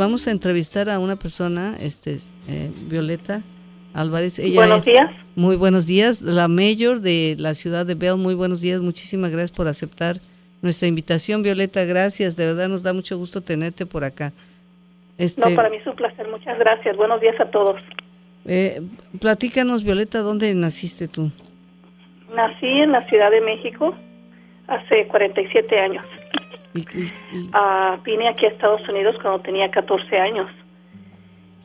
vamos a entrevistar a una persona, este, eh, Violeta Álvarez. Ella buenos días. Muy buenos días, la mayor de la ciudad de Bell. Muy buenos días, muchísimas gracias por aceptar nuestra invitación, Violeta. Gracias, de verdad nos da mucho gusto tenerte por acá. Este, no, para mí es un placer, muchas gracias. Buenos días a todos. Eh, platícanos, Violeta, ¿dónde naciste tú? Nací en la Ciudad de México hace 47 años. Ah, vine aquí a Estados Unidos cuando tenía 14 años.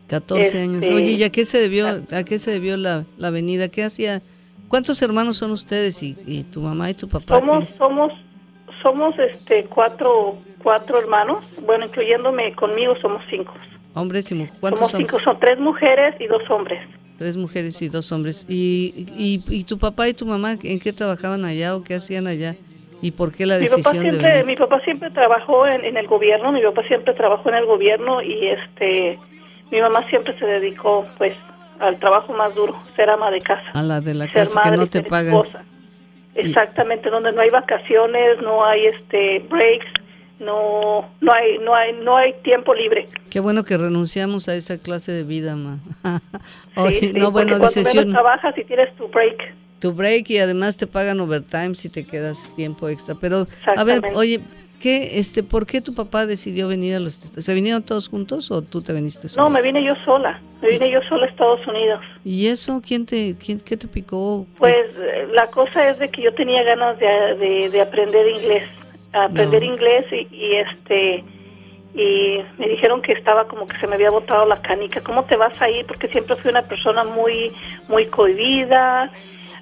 14 años. Este, Oye, ¿y a qué se debió, a qué se debió la, la venida? ¿Qué hacía? ¿Cuántos hermanos son ustedes y, tu mamá y tu papá? Somos, somos, somos este cuatro, cuatro hermanos. Bueno, incluyéndome conmigo somos cinco. Hombres y mujeres. ¿Cuántos somos cinco, son tres mujeres y dos hombres. Tres mujeres y dos hombres. ¿Y, y, y tu papá y tu mamá en qué trabajaban allá o qué hacían allá? ¿Y por qué la decisión mi papá siempre, Mi papá siempre trabajó en, el gobierno, mi papá siempre trabajó en el gobierno y este mi mamá siempre se dedicó pues al trabajo más duro, ser ama de casa. A la de la casa que no te pagan. Exactamente, donde no hay vacaciones, no hay este breaks, no no hay no hay no hay tiempo libre. Qué bueno que renunciamos a esa clase de vida, ma. sí, no, bueno, cuando trabajas y tienes tu break. Tu break y además te pagan overtime si te quedas tiempo extra. Pero a ver, oye, ¿qué este por qué tu papá decidió venir a los ¿Se vinieron todos juntos o tú te viniste sola? No, me vine yo sola. Me vine yo sola a Estados Unidos. ¿Y eso quién te quién qué te picó? Pues la cosa es de que yo tenía ganas de, de aprender inglés aprender inglés y, este y me dijeron que estaba como que se me había botado la canica. ¿Cómo te vas a ir? Porque siempre fui una persona muy muy cohibida,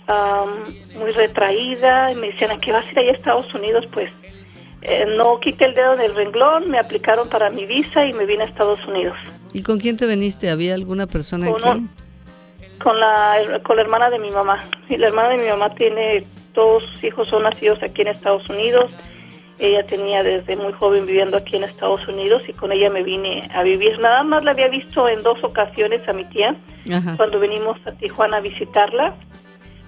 muy retraída. Y me decían, ¿a qué vas a ir allá a Estados Unidos? Pues eh, no quité el dedo del renglón, me aplicaron para mi visa y me vine a Estados Unidos. ¿Y con quién te viniste? ¿Había alguna persona aquí? con la, con la hermana de mi mamá. Y la hermana de mi mamá tiene, todos sus hijos son nacidos aquí en Estados Unidos ella tenía desde muy joven viviendo aquí en Estados Unidos y con ella me vine a vivir. Nada más la había visto en dos ocasiones a mi tía cuando venimos a Tijuana a visitarla,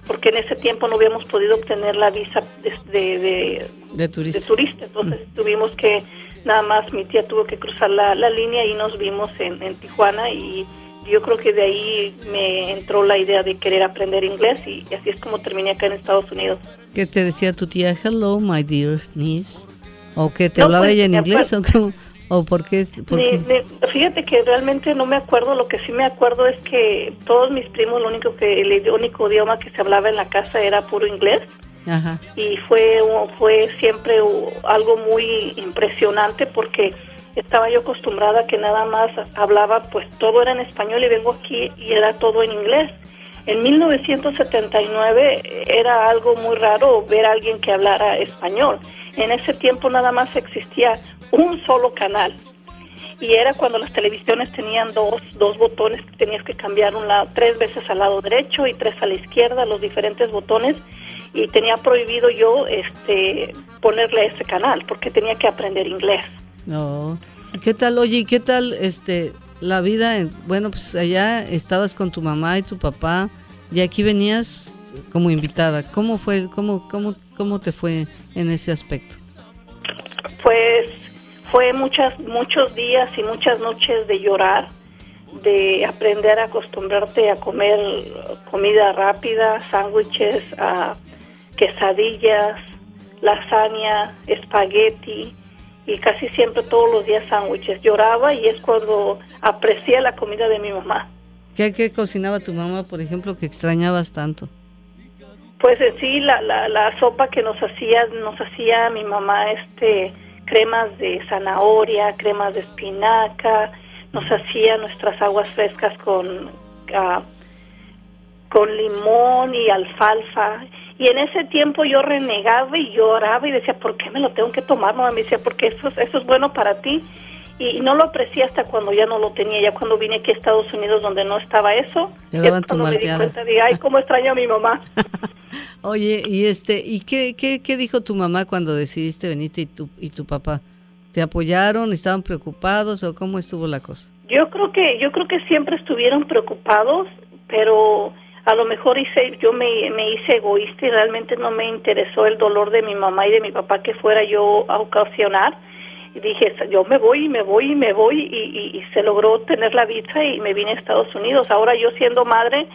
porque en ese tiempo no habíamos podido obtener la visa de, de, turista. Entonces tuvimos que, nada más mi tía tuvo que cruzar la, línea y nos vimos en, en Tijuana y yo creo que de ahí me entró la idea de querer aprender inglés y, así es como terminé acá en Estados Unidos. ¿Qué te decía tu tía? Hello, my dear niece. ¿O que te hablaba pues, ella en inglés o ¿O por qué? fíjate que realmente no me acuerdo, lo que sí me acuerdo es que todos mis primos, lo único que el único idioma que se hablaba en la casa era puro inglés. Ajá. Y fue, fue siempre algo muy impresionante porque estaba yo acostumbrada a que nada más hablaba, pues todo era en español y vengo aquí y era todo en inglés. En 1979 era algo muy raro ver a alguien que hablara español. En ese tiempo nada más existía un solo canal y era cuando las televisiones tenían dos, dos botones que tenías que cambiar un lado, tres veces al lado derecho y tres a la izquierda, los diferentes botones y tenía prohibido yo este ponerle ese canal porque tenía que aprender inglés. No. ¿Qué tal, oye, qué tal este la vida? bueno, pues allá estabas con tu mamá y tu papá y aquí venías como invitada. ¿Cómo fue, cómo, cómo, cómo te fue en ese aspecto? Pues fue muchas, muchos días y muchas noches de llorar, de aprender a acostumbrarte a comer comida rápida, sándwiches, quesadillas, lasaña, espagueti y casi siempre todos los días sándwiches. Lloraba y es cuando aprecié la comida de mi mamá. ¿Qué, ¿Qué cocinaba tu mamá, por ejemplo, que extrañabas tanto? Pues en sí, la, la, la sopa que nos hacía, nos hacía mi mamá, este, cremas de zanahoria, cremas de espinaca, nos hacía nuestras aguas frescas con, ah, con limón y alfalfa y en ese tiempo yo renegaba y lloraba y decía, ¿por qué me lo tengo que tomar? No, me decía, porque eso, eso es bueno para ti. Y, no lo aprecié hasta cuando ya no lo tenía, ya cuando vine aquí a Estados Unidos donde no estaba eso. Te daban tu me di cuenta de, ay, cómo extraño a mi mamá. Oye, y este, ¿y qué, qué, qué dijo tu mamá cuando decidiste venirte y tu, y tu papá? ¿Te apoyaron? ¿Estaban preocupados o cómo estuvo la cosa? Yo creo que, yo creo que siempre estuvieron preocupados, pero a lo mejor hice, yo me, me hice egoísta y realmente no me interesó el dolor de mi mamá y de mi papá que fuera yo a ocasionar. y dije, yo me voy y me voy y me voy y, se logró tener la visa y me vine a Estados Unidos. Ahora yo siendo madre,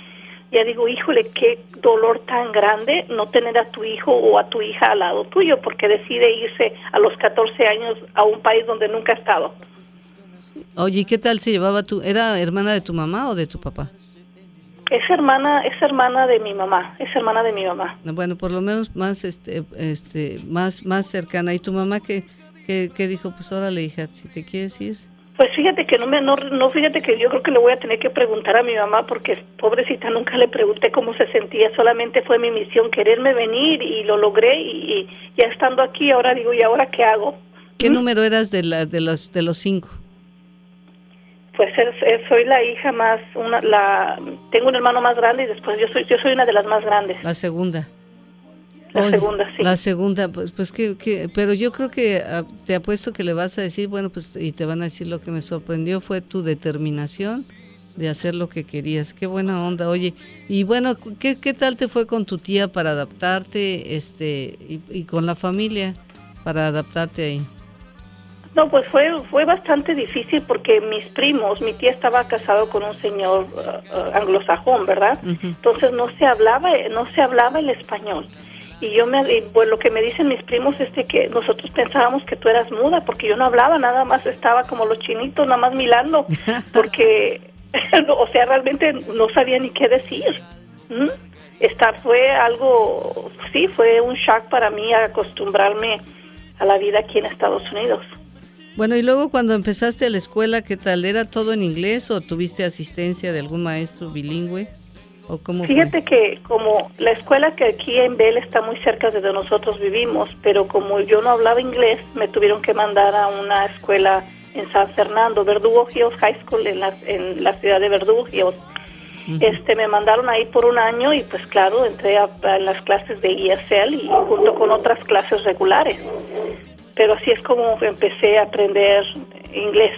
ya digo, híjole, qué dolor tan grande no tener a tu hijo o a tu hija al lado tuyo porque decide irse a los 14 años a un país donde nunca ha estado. Oye, ¿qué tal se llevaba tú? ¿Era hermana de tu mamá o de tu papá? Es hermana, es hermana de mi mamá, es hermana de mi mamá. Bueno, por lo menos más, este, este, más, más cercana. ¿Y tu mamá qué, qué, dijo? Pues órale, hija, si te quieres ir. Pues fíjate que no me, no, no, fíjate que yo creo que le voy a tener que preguntar a mi mamá porque pobrecita nunca le pregunté cómo se sentía, solamente fue mi misión quererme venir y lo logré y, ya estando aquí ahora digo, ¿y ahora qué hago? ¿Qué ¿Mm? número eras de, la, de, los, de los cinco? Pues soy la hija más, una, la, tengo un hermano más grande y después yo soy, yo soy una de las más grandes. La segunda. La segunda, sí. La segunda, pues, pues que, pero yo creo que ah, te apuesto que le vas a decir, bueno, pues, y te van a decir lo que me sorprendió fue tu determinación de hacer lo que querías. Qué buena onda, oye. Y bueno, ¿qué, qué tal te fue con tu tía para adaptarte, este, y, y con la familia para adaptarte ahí? No, pues fue fue bastante difícil porque mis primos, mi tía estaba casado con un señor uh, uh, anglosajón, ¿verdad? Entonces no se hablaba no se hablaba el español. Y yo me pues lo que me dicen mis primos es que nosotros pensábamos que tú eras muda porque yo no hablaba, nada más estaba como los chinitos, nada más milando, porque o sea, realmente no sabía ni qué decir. Estar fue algo sí, fue un shock para mí acostumbrarme a la vida aquí en Estados Unidos. Bueno, y luego cuando empezaste a la escuela, ¿qué tal? ¿Era todo en inglés o tuviste asistencia de algún maestro bilingüe? ¿O cómo Fíjate que como la escuela que aquí en Bell está muy cerca de donde nosotros vivimos, pero como yo no hablaba inglés, me tuvieron que mandar a una escuela en San Fernando, Verdugo Hills High School, en la, en la ciudad de Verdugo Hills. Este, me mandaron ahí por un año y pues claro, entré a, a, las clases de ESL y junto con otras clases regulares pero así es como empecé a aprender inglés.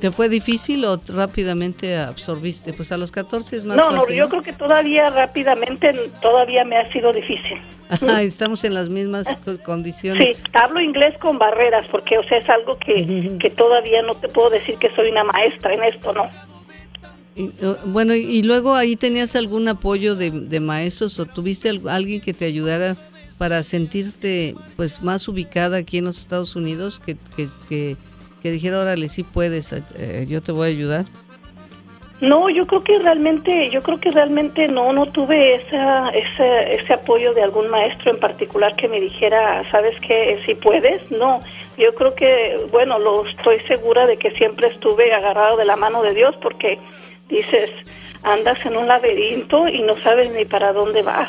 ¿Te fue difícil o rápidamente absorbiste? Pues a los 14 es más no, No, yo creo que todavía rápidamente, todavía me ha sido difícil. estamos en las mismas condiciones. Sí, hablo inglés con barreras, porque o sea, es algo que, que todavía no te puedo decir que soy una maestra en esto, ¿no? bueno, y luego ahí tenías algún apoyo de, de maestros o tuviste alguien que te ayudara para sentirte pues más ubicada aquí en los Estados Unidos, que, que, que, dijera, órale, sí puedes, eh, yo te voy a ayudar? No, yo creo que realmente, yo creo que realmente no, no tuve esa, ese, ese apoyo de algún maestro en particular que me dijera, sabes que si puedes, no. Yo creo que, bueno, lo estoy segura de que siempre estuve agarrado de la mano de Dios porque dices, andas en un laberinto y no sabes ni para dónde vas.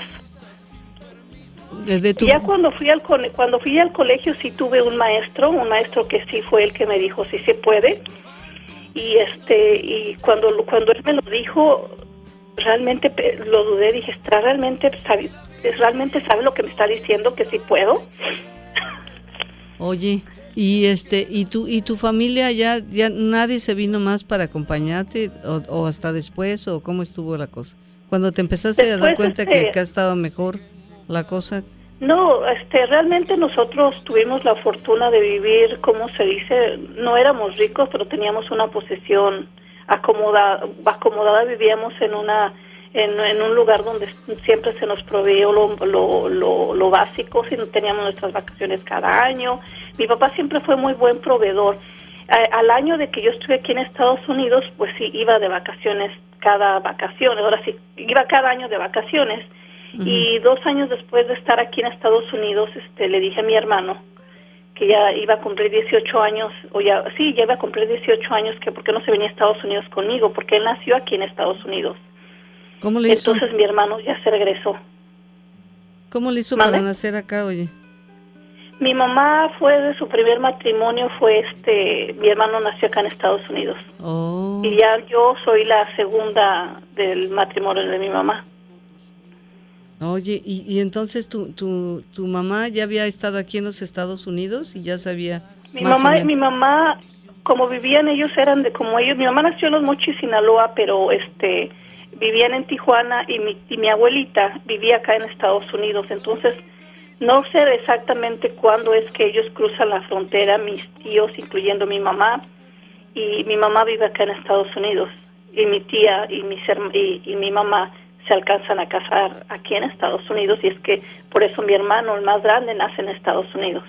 Ya cuando fui al cuando fui al colegio sí tuve un maestro, un maestro que sí fue el que me dijo si se puede. Y este y cuando cuando él me lo dijo realmente lo dudé, dije, ¿está realmente sabe, realmente sabe lo que me está diciendo que sí puedo? Oye, y este y tu y tu familia ya ya nadie se vino más para acompañarte o, hasta después o cómo estuvo la cosa cuando te empezaste a dar cuenta que acá estaba mejor la cosa? No, este, realmente nosotros tuvimos la fortuna de vivir, como se dice, no éramos ricos, pero teníamos una posesión acomodada, acomodada vivíamos en una en, un lugar donde siempre se nos proveía lo, lo, lo, lo básico, si teníamos nuestras vacaciones cada año. Mi papá siempre fue muy buen proveedor. al año de que yo estuve aquí en Estados Unidos, pues sí, iba de vacaciones cada vacaciones, ahora sí, iba cada año de vacaciones y dos años después de estar aquí en Estados Unidos, este, le dije a mi hermano que ya iba a cumplir 18 años, o ya, sí, ya iba a cumplir 18 años, que por qué no se venía a Estados Unidos conmigo, porque él nació aquí en Estados Unidos. ¿Cómo le hizo? Entonces mi hermano ya se regresó. ¿Cómo le hizo para nacer acá, oye? Mi mamá fue de su primer matrimonio, fue este, mi hermano nació acá en Estados Unidos. Oh. Y ya yo soy la segunda del matrimonio de mi mamá. Oye, y, y entonces tu, tu, tu mamá ya había estado aquí en los Estados Unidos y ya sabía. Mi mamá, mi mamá, como vivían ellos eran de como ellos. Mi mamá nació en Los Mochis, Sinaloa, pero este vivían en Tijuana y mi, y mi abuelita vivía acá en Estados Unidos. Entonces No sé exactamente cuándo es que ellos cruzan la frontera, mis tíos, incluyendo mi mamá, y mi mamá vive acá en Estados Unidos, y mi tía y, mi y, y mi mamá se alcanzan a casar aquí en Estados Unidos, y es que por eso mi hermano, el más grande, nace en Estados Unidos.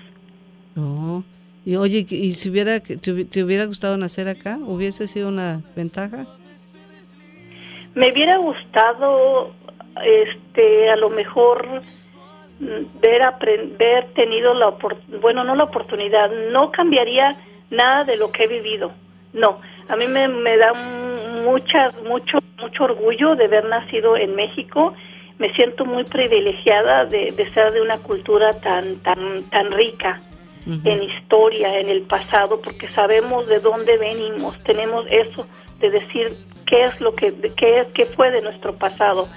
Oh. Y oye, ¿y si hubiera, te, te hubiera gustado nacer acá? ¿Hubiese sido una ventaja? Me hubiera gustado, este, a lo mejor mm, ver, aprender, tenido la bueno, no la oportunidad, no cambiaría nada de lo que he vivido. No, a mí me, me da mucha, mucho, mucho orgullo de haber nacido en México. Me siento muy privilegiada de, de ser de una cultura tan, tan, tan rica en historia, en el pasado, porque sabemos de dónde venimos, tenemos eso de decir qué es lo que, qué es, qué fue de nuestro pasado.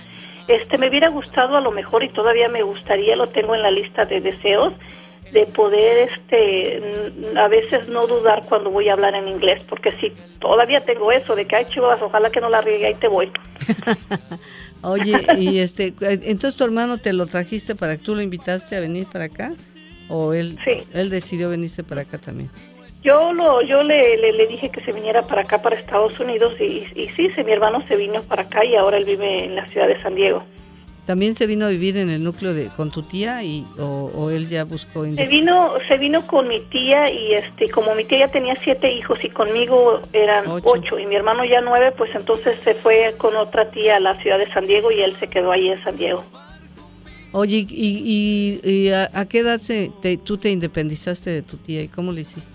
Este, me hubiera gustado a lo mejor y todavía me gustaría, lo tengo en la lista de deseos, de poder este a veces no dudar cuando voy a hablar en inglés porque si todavía tengo eso de que ay chivas ojalá que no la riegue ahí te voy oye y este entonces tu hermano te lo trajiste para que tú lo invitaste a venir para acá ¿O él, él decidió venirse para acá también? Yo lo, yo le, le, dije que se viniera para acá, para Estados Unidos, y, y sí, mi hermano se vino para acá y ahora él vive en la ciudad de San Diego. ¿También se vino a vivir en el núcleo de con tu tía y o, él ya buscó? Se vino, se vino con mi tía y este, como mi tía ya tenía siete hijos y conmigo eran ocho. y mi hermano ya nueve, pues entonces se fue con otra tía a la ciudad de San Diego y él se quedó ahí en San Diego. Oye, ¿y, a, qué edad se, tú te independizaste de tu tía y cómo le hiciste?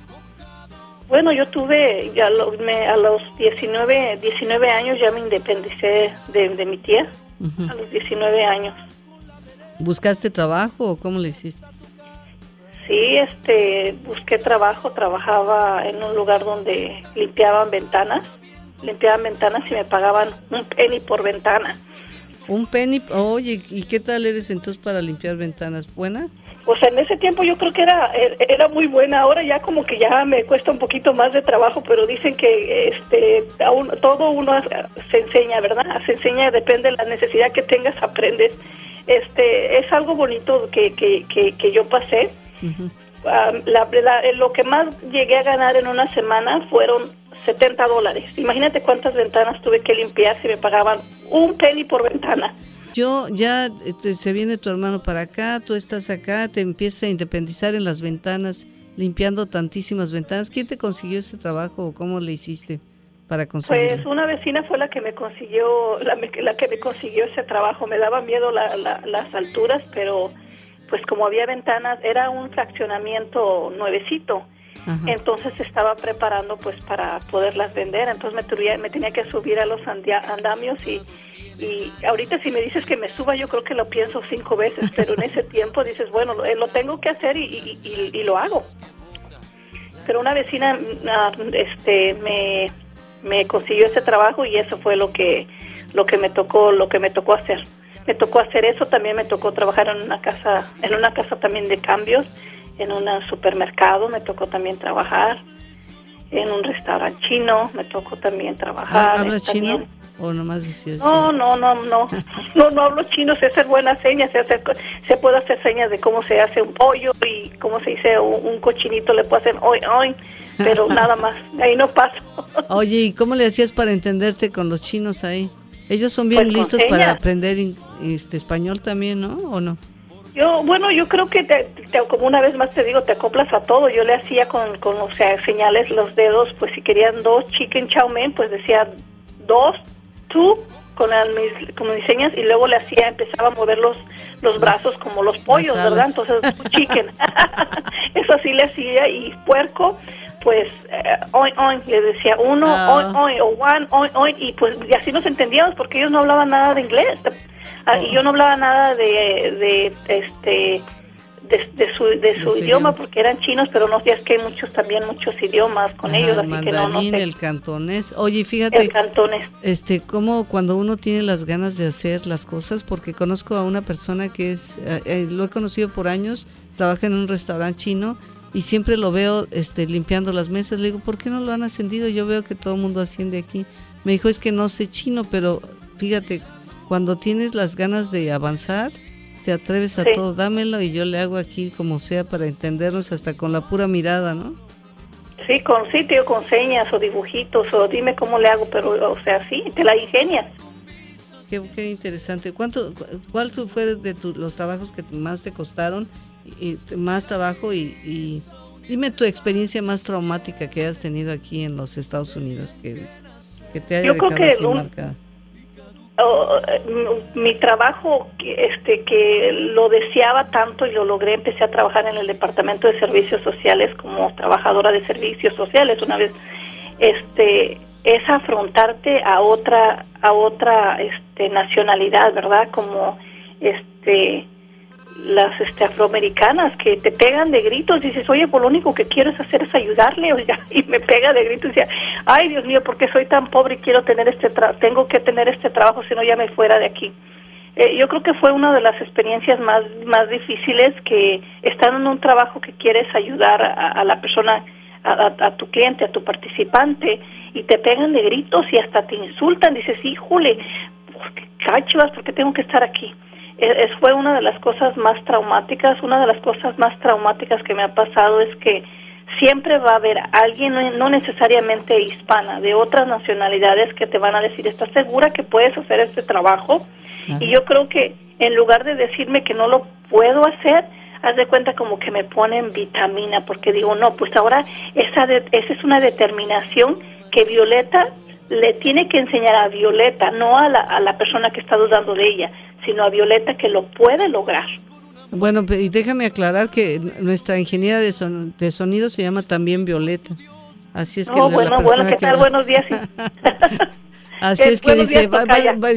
Bueno, yo tuve, ya me, a los 19, 19 años ya me independicé de, mi tía, a los 19 años. ¿Buscaste trabajo o cómo le hiciste? Sí, este, busqué trabajo, trabajaba en un lugar donde limpiaban ventanas, limpiaban ventanas y me pagaban un penny por ventana. Un penny, oye, ¿y qué tal eres entonces para limpiar ventanas? ¿Buena? Pues en ese tiempo yo creo que era era muy buena. Ahora ya como que ya me cuesta un poquito más de trabajo, pero dicen que este todo uno se enseña, ¿verdad? Se enseña, depende de la necesidad que tengas, aprendes. Este es algo bonito que, que, que, yo pasé. Ah, lo que más llegué a ganar en una semana fueron 70 dólares. Imagínate cuántas ventanas tuve que limpiar si me pagaban un penny por ventana. Yo ya este, se viene tu hermano para acá, tú estás acá, te empiezas a independizar en las ventanas, limpiando tantísimas ventanas. ¿Quién te consiguió ese trabajo o cómo le hiciste para conseguirlo? Pues una vecina fue la que me consiguió, la, la que me consiguió ese trabajo. Me daba miedo las alturas, pero pues como había ventanas, era un fraccionamiento nuevecito entonces estaba preparando pues para poderlas vender, entonces me, me tenía que subir a los andamios y, y ahorita si me dices que me suba yo creo que lo pienso cinco veces, pero en ese tiempo dices, bueno, lo, eh, tengo que hacer y, y, lo hago. Pero una vecina ah, este me, me consiguió ese trabajo y eso fue lo que lo que me tocó lo que me tocó hacer me tocó hacer eso también me tocó trabajar en una casa en una casa también de cambios en un supermercado, me tocó también trabajar, en un restaurante chino, me tocó también trabajar. ¿Hablas chino? ¿O nomás decías No, no, no, no, no, no hablo chino, sé hacer buenas señas, sé, hacer, se puede hacer señas de cómo se hace un pollo y cómo se dice un, cochinito, le puedo hacer hoy, hoy, pero nada más, ahí no paso. Oye, ¿y cómo le hacías para entenderte con los chinos ahí? Ellos son bien pues listos para aprender este español también, ¿no? ¿O no? Yo, bueno, yo creo que te, como una vez más te digo, te acoplas a todo. Yo le hacía con, con, o sea, señales los dedos, pues si querían dos chicken chow mein, pues decía dos, two, con, mis, con mis señas, y luego le hacía, empezaba a mover los, los brazos como los pollos, ¿verdad? Entonces, chicken. Eso sí le hacía, y puerco, pues, eh, oin, oin, le decía uno, oin, oin, o one, oin, oin, y pues y así nos entendíamos porque ellos no hablaban nada de inglés Ah, y yo no hablaba nada de, este de, su, de su, idioma porque eran chinos, pero no sé, es que hay muchos también muchos idiomas con ellos, así que no, no sé. el cantonés. Oye, fíjate, el cantonés. este, como cuando uno tiene las ganas de hacer las cosas, porque conozco a una persona que es, eh, eh, lo he conocido por años, trabaja en un restaurante chino y siempre lo veo este, limpiando las mesas. Le digo, ¿por qué no lo han ascendido? Yo veo que todo el mundo asciende aquí. Me dijo, es que no sé chino, pero fíjate, cuando tienes las ganas de avanzar, te atreves a todo, dámelo y yo le hago aquí como sea para entendernos hasta con la pura mirada, ¿no? Sí, con sitio, con señas o dibujitos o dime cómo le hago, pero o sea, sí, te la ingenias. Qué, qué interesante. ¿Cuánto, ¿Cuál fue de los trabajos que más te costaron, y, más trabajo y, dime tu experiencia más traumática que has tenido aquí en los Estados Unidos, que, que te haya Yo dejado creo que marcada? Mi trabajo este que lo deseaba tanto y lo logré empecé a trabajar en el departamento de servicios sociales como trabajadora de servicios sociales una vez este es afrontarte a otra a otra este nacionalidad verdad como este las este, afroamericanas que te pegan de gritos, dices, oye, pues lo único que quiero es hacer es ayudarle, oiga, y me pega de gritos y dice, ay Dios mío, ¿por qué soy tan pobre y quiero tener este tengo que tener este trabajo si no ya me fuera de aquí? Eh, yo creo que fue una de las experiencias más, más difíciles que estar en un trabajo que quieres ayudar a, la persona, a, tu cliente, a tu participante, y te pegan de gritos y hasta te insultan, dices, híjole, ¿por qué cachivas? ¿Por qué tengo que estar aquí? Es, fue una de las cosas más traumáticas. Una de las cosas más traumáticas que me ha pasado es que siempre va a haber alguien, no necesariamente hispana, de otras nacionalidades que te van a decir, ¿estás segura que puedes hacer este trabajo? Y yo creo que en lugar de decirme que no lo puedo hacer, haz de cuenta como que me ponen vitamina, porque digo, no, pues ahora esa, esa es una determinación que Violeta le tiene que enseñar a Violeta, no a la, a la persona que está dudando de ella, sino a Violeta que lo puede lograr. Bueno, y déjame aclarar que nuestra ingeniera de, de sonido se llama también Violeta. Así es que oh, bueno, bueno, ¿qué tal? Buenos días. Así es que dice,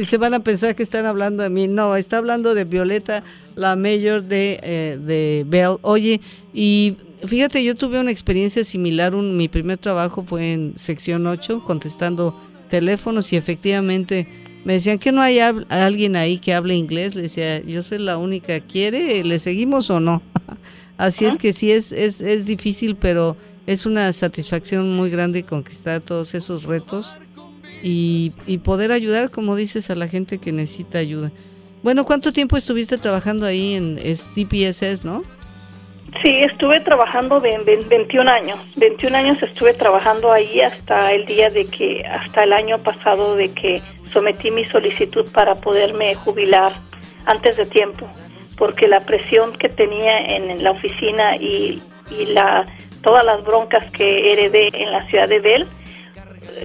se van a pensar que están hablando de mí. No, está hablando de Violeta, la mayor de, eh, de Bell. Oye, y fíjate, yo tuve una experiencia similar. Un, mi primer trabajo fue en sección 8, contestando teléfonos y efectivamente me decían que no hay alguien ahí que hable inglés. Le decía, yo soy la única. ¿Quiere? ¿Le seguimos o no? Así es que sí, es, es, es difícil, pero es una satisfacción muy grande conquistar todos esos retos y, y poder ayudar, como dices, a la gente que necesita ayuda. Bueno, ¿cuánto tiempo estuviste trabajando ahí en TPSS, no? Sí, estuve trabajando 21 años. 21 años estuve trabajando ahí hasta el día de que, hasta el año pasado de que sometí mi solicitud para poderme jubilar antes de tiempo, porque la presión que tenía en, la oficina y, y la, todas las broncas que heredé en la ciudad de Bell,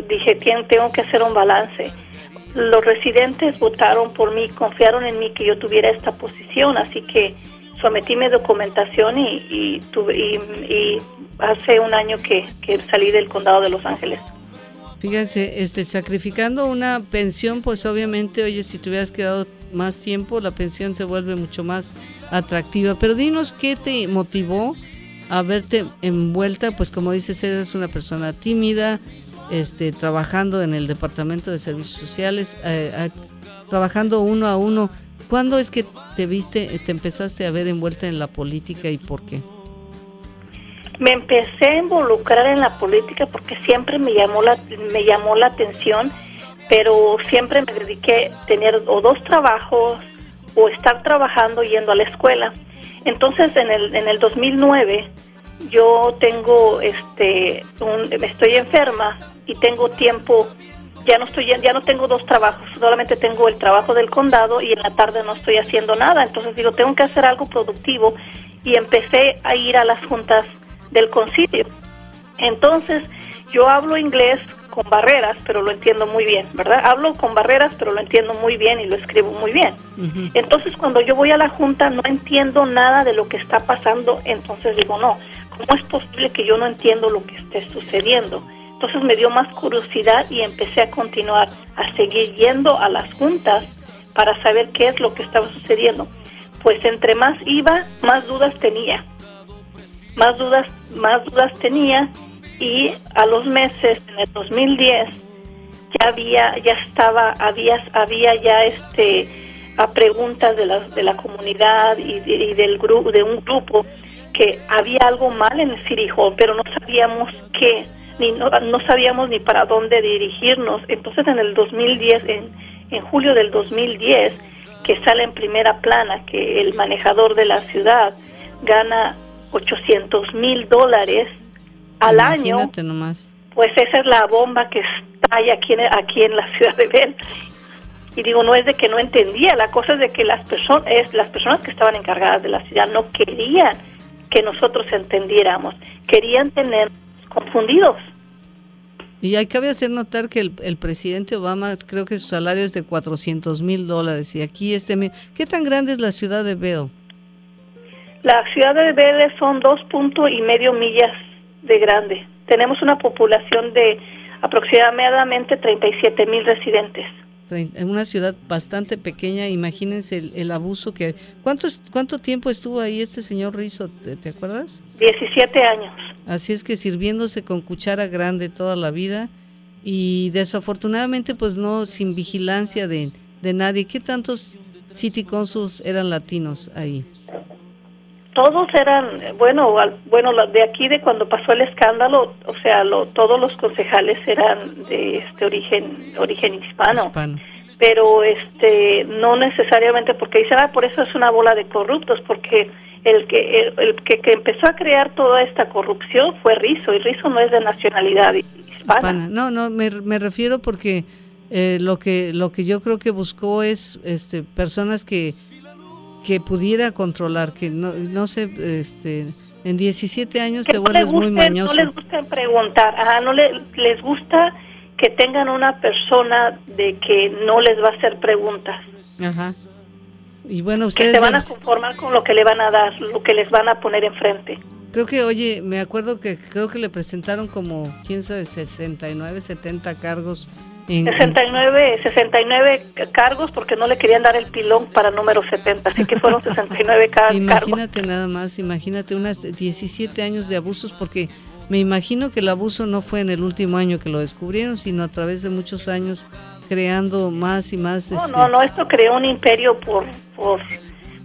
dije, tengo que hacer un balance. Los residentes votaron por mí, confiaron en mí que yo tuviera esta posición, así que sometí mi documentación y, tuve, y, hace un año que, salí del condado de Los Ángeles. Fíjense, este, sacrificando una pensión, pues obviamente, oye, si te hubieras quedado más tiempo, la pensión se vuelve mucho más atractiva. Pero dinos qué te motivó a verte envuelta, pues como dices, eres una persona tímida, este, trabajando en el Departamento de Servicios Sociales, eh, trabajando uno a uno ¿Cuándo es que te viste, te empezaste a ver envuelta en la política y por qué? Me empecé a involucrar en la política porque siempre me llamó la, me llamó la atención, pero siempre me dediqué a tener o dos trabajos o estar trabajando yendo a la escuela. Entonces en el, en el 2009 yo tengo, este, un, estoy enferma y tengo tiempo ya no estoy ya no tengo dos trabajos, solamente tengo el trabajo del condado y en la tarde no estoy haciendo nada, entonces digo, tengo que hacer algo productivo y empecé a ir a las juntas del concilio. Entonces, yo hablo inglés con barreras, pero lo entiendo muy bien, ¿verdad? Hablo con barreras, pero lo entiendo muy bien y lo escribo muy bien. Entonces, cuando yo voy a la junta no entiendo nada de lo que está pasando, entonces digo, no, ¿cómo es posible que yo no entiendo lo que esté sucediendo? Entonces me dio más curiosidad y empecé a continuar, a seguir yendo a las juntas para saber qué es lo que estaba sucediendo. Pues entre más iba, más dudas tenía. Más dudas, más dudas tenía y a los meses, en el 2010, ya había, ya estaba, había, había ya este a preguntas de la, de la comunidad y, y del grupo, de un grupo que había algo mal en el City Hall, pero no sabíamos qué ni no, sabíamos ni para dónde dirigirnos. Entonces en el 2010, en, en julio del 2010, que sale en primera plana que el manejador de la ciudad gana 800 mil dólares al año, nomás. pues esa es la bomba que está aquí en, aquí en la ciudad de Bell. Y digo, no es de que no entendía, la cosa es de que las, personas es, las personas que estaban encargadas de la ciudad no querían que nosotros entendiéramos, querían tener confundidos. Y hay cabe hacer notar que el, el, presidente Obama creo que su salario es de 400 mil dólares y aquí este... ¿Qué tan grande es la ciudad de Bell? La ciudad de Bell son dos puntos y medio millas de grande. Tenemos una población de aproximadamente 37 mil residentes. En una ciudad bastante pequeña, imagínense el, abuso que... ¿cuánto, ¿Cuánto tiempo estuvo ahí este señor Rizzo? ¿Te, acuerdas? 17 años. Así es que sirviéndose con cuchara grande toda la vida y desafortunadamente pues no sin vigilancia de, de nadie. ¿Qué tantos city consuls eran latinos ahí? Todos eran, bueno, bueno, de aquí de cuando pasó el escándalo, o sea, todos los concejales eran de este origen, origen hispano. Pero este, no necesariamente porque dicen, ah, por eso es una bola de corruptos, porque el que, el, que, empezó a crear toda esta corrupción fue Rizo, y Rizo no es de nacionalidad hispana. No, no, me, me refiero porque eh, lo que lo que yo creo que buscó es este personas que que pudiera controlar, que no, no sé, este, en 17 años te vuelves muy mañoso. No les gusta preguntar, ajá, no les gusta que tengan una persona de que no les va a hacer preguntas. Ajá. Y bueno, ustedes... Que se van a conformar con lo que le van a dar, lo que les van a poner enfrente. Creo que, oye, me acuerdo que creo que le presentaron como, quién sabe, 69, 70 cargos 69, 69 cargos porque no le querían dar el pilón para número 70, así que fueron 69 cargos. Imagínate nada más, imagínate unas 17 años de abusos porque me imagino que el abuso no fue en el último año que lo descubrieron, sino a través de muchos años creando más y más. No, este... no, no, esto creó un imperio por, por,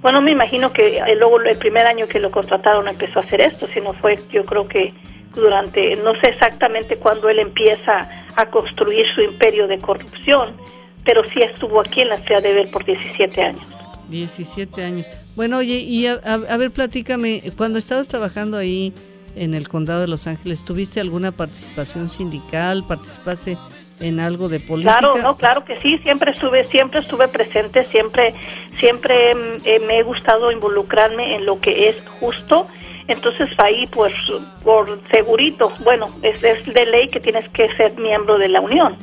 bueno, me imagino que luego el primer año que lo contrataron empezó a hacer esto, sino fue, yo creo que durante, no sé exactamente cuándo él empieza a construir su imperio de corrupción, pero sí estuvo aquí en la ciudad de Bell por 17 años. 17 años. Bueno, oye, y a, ver, platícame, cuando estabas trabajando ahí en el condado de Los Ángeles, ¿tuviste alguna participación sindical? ¿Participaste en algo de política? Claro, no, claro que sí, siempre estuve, siempre estuve presente, siempre, siempre mm, eh, me he gustado involucrarme en lo que es justo entonces ahí, pues, por segurito, bueno, es, es de ley que tienes que ser miembro de la Unión.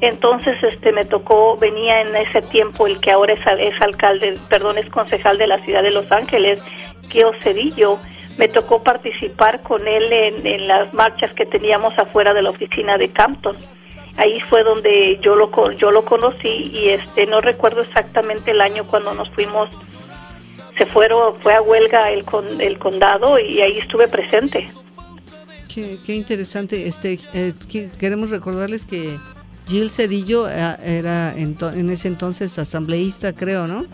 Entonces, este, me tocó, venía en ese tiempo el que ahora es, es alcalde, perdón, es concejal de la ciudad de Los Ángeles, Kio Cedillo. Me tocó participar con él en, en las marchas que teníamos afuera de la oficina de Campton ahí fue donde yo lo yo lo conocí y este no recuerdo exactamente el año cuando nos fuimos se fueron, fue a huelga el, con, el condado y ahí estuve presente. Qué, interesante. Este, eh, queremos recordarles que Jill Cedillo eh, era en, en, ese entonces asambleísta, creo, ¿no?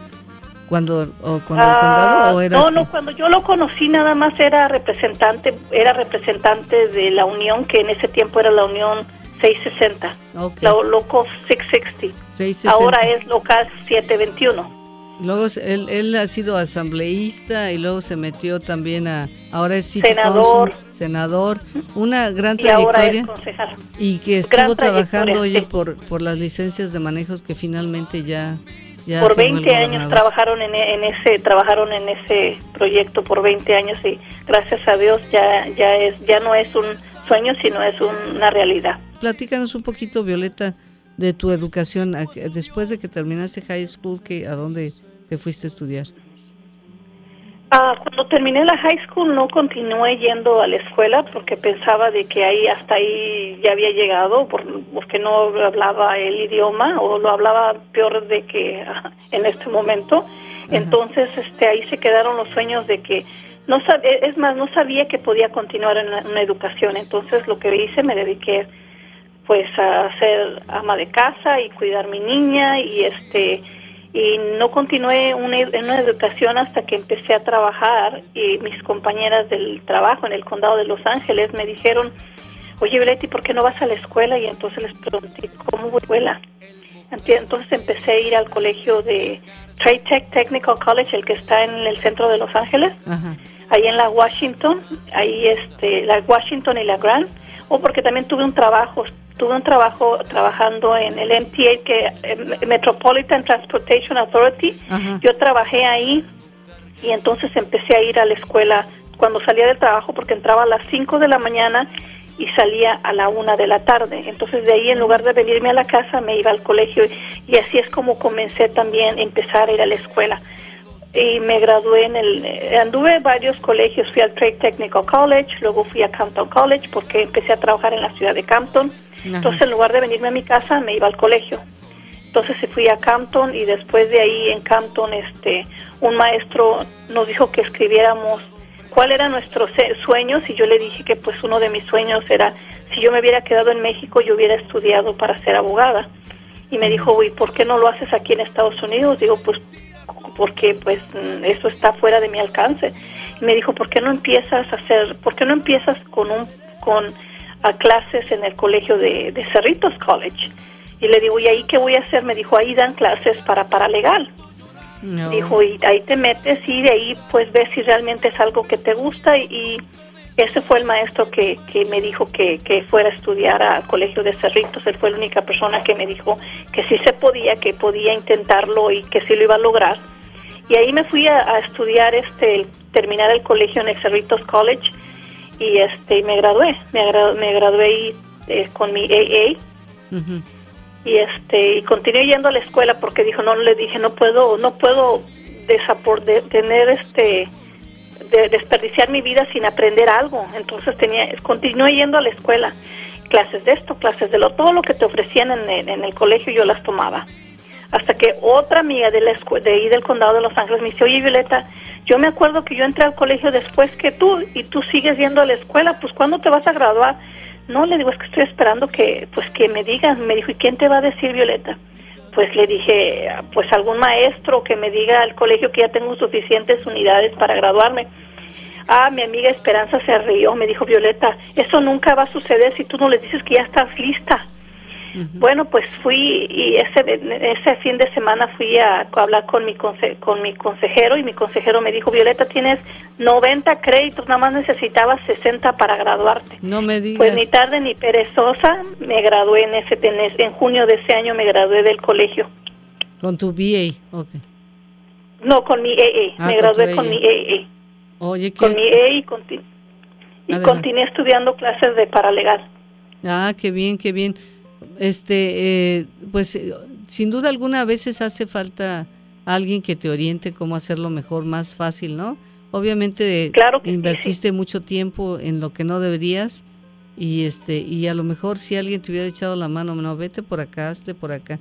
Cuando, o cuando el condado o era no no cuando yo lo conocí nada más era representante era representante de la unión que en ese tiempo era la unión 660 la loco 660. 660 ahora es local 721 Luego él, él ha sido asambleísta y luego se metió también a, ahora es senador, senador, una gran trayectoria. y, que estuvo trabajando oye por por las licencias de manejos que finalmente ya ya por 20 años trabajaron en, en, ese trabajaron en ese proyecto por 20 años y gracias a Dios ya ya es ya no es un sueño sino es una realidad. Platícanos un poquito Violeta de tu educación. Después de que terminaste high school que a dónde te fuiste a estudiar? Ah, cuando terminé la high school no continué yendo a la escuela porque pensaba de que ahí hasta ahí ya había llegado porque no hablaba el idioma o lo hablaba peor de que en este momento. Entonces, este, ahí se quedaron los sueños de que no es más no sabía que podía continuar en una educación. Entonces, lo que hice me dediqué pues a ser ama de casa y cuidar mi niña y este y no continué en una educación hasta que empecé a trabajar y mis compañeras del trabajo en el condado de Los Ángeles me dijeron, oye Betty, ¿por qué no vas a la escuela? Y entonces les pregunté, ¿cómo voy a la escuela? Entonces empecé a ir al colegio de Trade Tech Technical College, el que está en el centro de Los Ángeles, ahí en la Washington, ahí este, la Washington y la Grand, o porque también tuve un trabajo, tuve un trabajo trabajando en el MTA, que eh, Metropolitan Transportation Authority. Yo trabajé ahí y entonces empecé a ir a la escuela cuando salía del trabajo porque entraba a las 5 de la mañana y salía a la una de la tarde. Entonces de ahí en lugar de venirme a la casa me iba al colegio y así es como comencé también a empezar a ir a la escuela. Y me gradué en el, anduve en varios colegios, fui al Trade Technical College, luego fui a Campton College porque empecé a trabajar en la ciudad de Campton. Entonces en lugar de venirme a mi casa me iba al colegio. Entonces fui a Campton y después de ahí en Campton este un maestro nos dijo que escribiéramos cuál era nuestros sueños y yo le dije que pues uno de mis sueños era si yo me hubiera quedado en México yo hubiera estudiado para ser abogada. Y me dijo uy por qué no lo haces aquí en Estados Unidos digo pues porque pues mm, eso está fuera de mi alcance. Y me dijo por qué no empiezas a hacer por qué no empiezas con un con a clases en el colegio de, de Cerritos College. Y le digo y ahí qué voy a hacer me dijo ahí dan clases para paralegal. Dijo, y ahí te metes y de ahí pues ves si realmente es algo que te gusta. Y, ese fue el maestro que, que me dijo que, que, fuera a estudiar al colegio de Cerritos. Él fue la única persona que me dijo que sí se podía, que podía intentarlo y que sí lo iba a lograr. Y ahí me fui a, estudiar, este, terminar el colegio en el Cerritos College y este me gradué. Me, me gradué eh, con mi AA y este y continué yendo a la escuela porque dijo no le dije no puedo no puedo de, tener este de desperdiciar mi vida sin aprender algo entonces tenía continué yendo a la escuela. Clases de esto clases de lo todo lo que te ofrecían en el colegio yo las tomaba hasta que otra amiga de la de ahí del condado de Los Ángeles me dice oye Violeta yo me acuerdo que yo entré al colegio después que tú y tú sigues yendo a la escuela pues cuándo te vas a graduar no, le digo, es que estoy esperando que, pues, que me digan. Me dijo, ¿y quién te va a decir, Violeta? Pues le dije, pues algún maestro que me diga al colegio que ya tengo suficientes unidades para graduarme. Ah, mi amiga Esperanza se rió, me dijo, Violeta, eso nunca va a suceder si tú no le dices que ya estás lista. Bueno, pues fui y ese, ese fin de semana fui a, hablar con mi, con mi consejero y mi consejero me dijo, Violeta, tienes 90 créditos, nada más necesitabas 60 para graduarte. No me digas. Pues ni tarde ni perezosa, me gradué en ese en junio de ese año me gradué del colegio. ¿Con tu BA? Okay. No, con mi AA, ah, me gradué con mi AA. Oye, ¿qué? Con mi AA y, y continué estudiando clases de paralegal. Ah, qué bien, qué bien este, eh, pues eh, sin duda alguna a veces hace falta alguien que te oriente cómo hacerlo mejor, más fácil, ¿no? Obviamente claro invertiste mucho tiempo en lo que no deberías y este y a lo mejor si alguien te hubiera echado la mano, no, vete por acá, hazte por acá.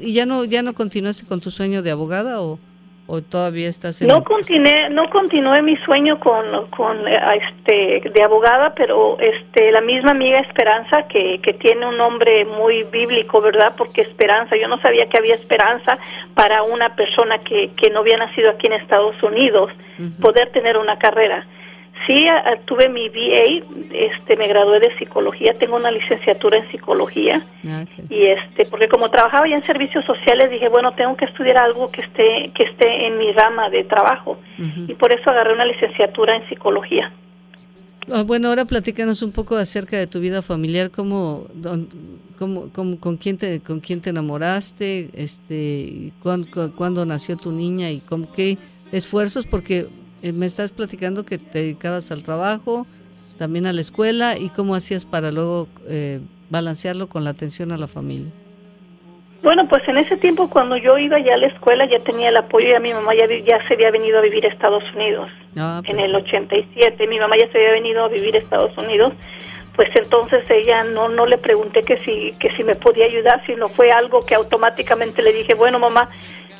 ¿Y ya no ya no continuaste con tu sueño de abogada o o todavía estás en no continué no continué mi sueño con, con eh, este de abogada pero este la misma amiga Esperanza que, que tiene un nombre muy bíblico verdad porque Esperanza yo no sabía que había esperanza para una persona que, que no había nacido aquí en Estados Unidos poder tener una carrera Sí, tuve mi BA, este, me gradué de psicología, tengo una licenciatura en psicología. Ah, y este, porque como trabajaba ya en servicios sociales dije bueno tengo que estudiar algo que esté que esté en mi rama de trabajo. Y por eso agarré una licenciatura en psicología. Ah, bueno, ahora platícanos un poco acerca de tu vida familiar, cómo, cómo, con quién te con quién te enamoraste, este, cuándo, cuándo nació tu niña y con qué esfuerzos, porque eh, me estás platicando que te dedicabas al trabajo, también a la escuela y cómo hacías para luego eh, balancearlo con la atención a la familia. Bueno, pues en ese tiempo cuando yo iba ya a la escuela ya tenía el apoyo y a mi mamá ya, ya se había venido a vivir a Estados Unidos. Ah, en el 87 mi mamá ya se había venido a vivir a Estados Unidos. Pues entonces ella no no le pregunté que si que si me podía ayudar, sino fue algo que automáticamente le dije, "Bueno, mamá,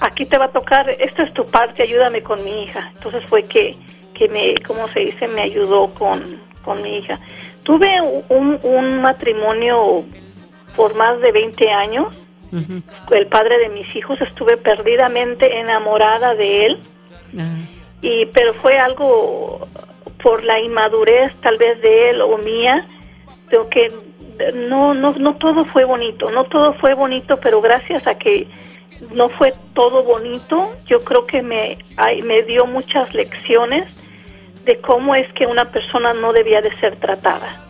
aquí te va a tocar, esta es tu parte, ayúdame con mi hija. Entonces fue que, que me, ¿cómo se dice? Me ayudó con, con mi hija. Tuve un, un matrimonio por más de 20 años. El padre de mis hijos estuve perdidamente enamorada de él. Y pero fue algo por la inmadurez tal vez de él o mía, de que no, no, no todo fue bonito, no todo fue bonito, pero gracias a que no fue todo bonito, yo creo que me, me dio muchas lecciones de cómo es que una persona no debía de ser tratada.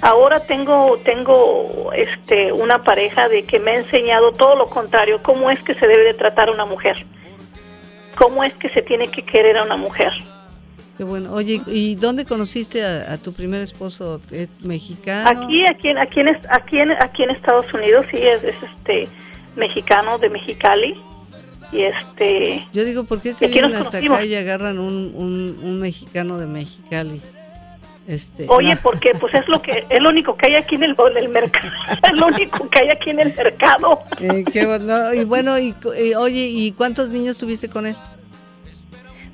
Ahora tengo tengo este una pareja de que me ha enseñado todo lo contrario, cómo es que se debe de tratar a una mujer, cómo es que se tiene que querer a una mujer. Qué bueno. Oye, ¿y dónde conociste a, tu primer esposo? ¿Es mexicano? Aquí, aquí, aquí, en, aquí, en, aquí en Estados Unidos, sí, es, este mexicano de Mexicali. Y este... Yo digo, ¿por qué se vienen hasta acá y agarran un, un, mexicano de Mexicali? Este, Oye, porque pues es lo que es lo único que hay aquí en el, el mercado, es lo único que hay aquí en el mercado. Eh, qué bueno. Y bueno, y, oye, ¿y cuántos niños tuviste con él?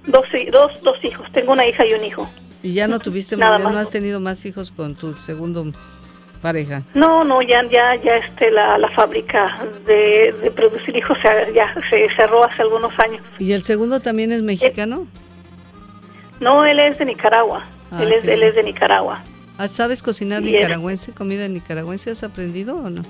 Dos, dos, dos hijos. Tengo una hija y un hijo. ¿Y ya no tuviste Nada más, no has tenido más hijos con tu segundo pareja? No, no, ya, ya, ya este, la, la fábrica de, de producir hijos ya se cerró hace algunos años. ¿Y el segundo también es mexicano? no, él es de Nicaragua. Ah, él, es, él es de Nicaragua. Ah, ¿Sabes cocinar nicaragüense, comida nicaragüense? ¿Has aprendido o no?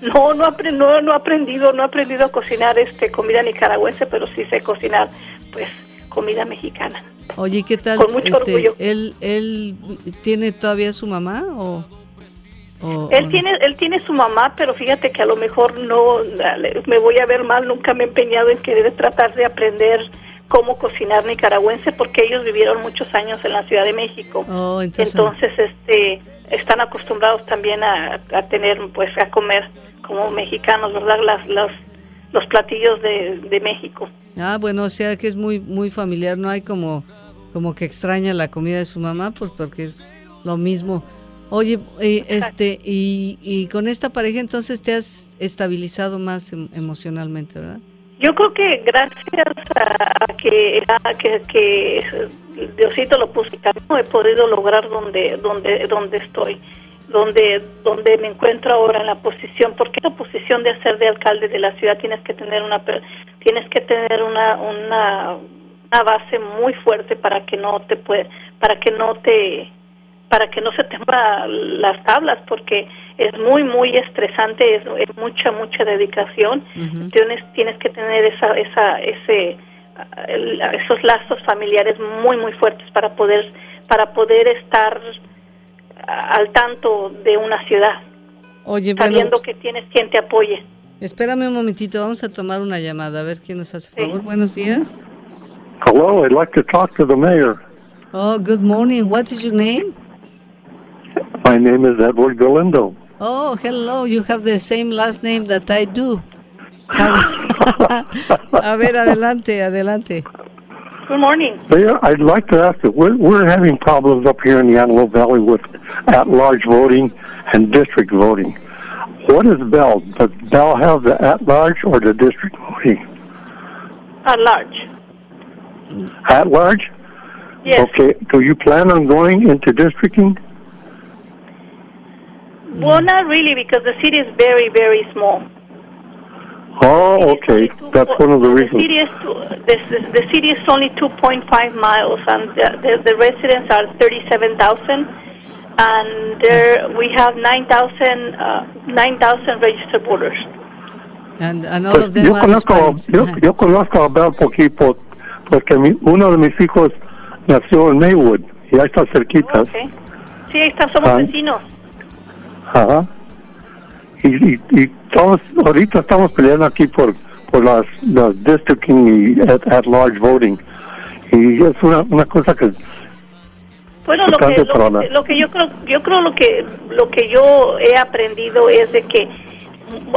No, no, no, no he aprendido, no he aprendido a cocinar este comida nicaragüense, pero sí sé cocinar, pues comida mexicana. Oye, ¿qué tal? este, ¿él, ¿Él tiene todavía su mamá o...? Él tiene él tiene su mamá, pero fíjate que a lo mejor no me voy a ver mal, nunca me he empeñado en querer tratar de aprender cómo cocinar nicaragüense porque ellos vivieron muchos años en la Ciudad de México. Oh, entonces, este están acostumbrados también a, tener pues a comer como mexicanos, ¿verdad? Las, las los platillos de, de México. Ah, bueno, o sea que es muy muy familiar, no hay como como que extraña la comida de su mamá, pues porque es lo mismo. Oye, eh, este y, y con esta pareja entonces te has estabilizado más em, emocionalmente, ¿verdad? Yo creo que gracias a que, a que, que Diosito lo puso he podido lograr donde donde donde estoy donde donde me encuentro ahora en la posición porque la posición de ser de alcalde de la ciudad tienes que tener una tienes que tener una una, una base muy fuerte para que no te puede para que no te para que no se te las tablas porque es muy muy estresante es, mucha mucha dedicación tienes tienes que tener esa esa ese esos lazos familiares muy muy fuertes para poder para poder estar al tanto de una ciudad. Oye, sabiendo que tienes quien te apoye. Espérame un momentito, vamos a tomar una llamada, a ver quién nos hace favor. Buenos días. Hello, I'd like to talk to the mayor. Oh, good morning. What is your name? My name is Edward Galindo. Oh, hello. You have the same last name that I do. a ver, adelante, adelante. Good morning. Mayor, I'd like to ask you, we're, we're having problems up here in the Antelope Valley with at-large voting and district voting. What is Bell? Does Bell have the at-large or the district voting? At-large. At-large? Yes. Okay. Do you plan on going into districting? Well, not really, because the city is very, very small. Oh, okay. That's one of the reasons. The city is, the, the city is only 2.5 miles, and the, the, the residents are 37,000, and there we have 9,000 uh, 9,000 registered voters. And, and all of them yo are conozco, yo, yo, conozco a Bell poquito porque mi, uno de mis hijos nació en Maywood y ahí está cerquita. Okay. Sí, ahí está, somos ah. vecinos. Ajá. Y, y, y, todos ahorita estamos peleando aquí por por las, las districting y at, large voting. Y es una, una cosa que bueno lo que, lo, que yo creo yo creo lo que lo que yo he aprendido es de que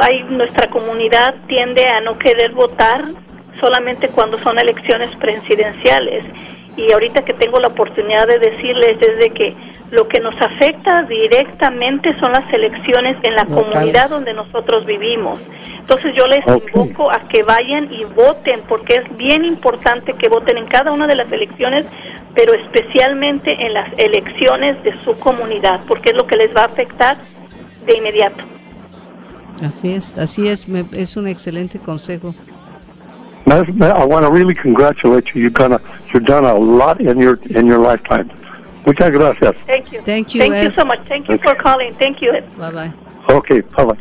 hay nuestra comunidad tiende a no querer votar solamente cuando son elecciones presidenciales y ahorita que tengo la oportunidad de decirles es de que lo que nos afecta directamente son las elecciones en la comunidad donde nosotros vivimos. Entonces yo les invoco a que vayan y voten, porque es bien importante que voten en cada una de las elecciones, pero especialmente en las elecciones de su comunidad, porque es lo que les va a afectar de inmediato. Así es, así es, es un excelente consejo. I want to really congratulate you. You've done a, you've done a lot in your in your lifetime. Muchas gracias. Thank you. Thank you, Thank you so much. Thank you for calling. Thank you. Ed. Bye bye. Okay, bye-bye.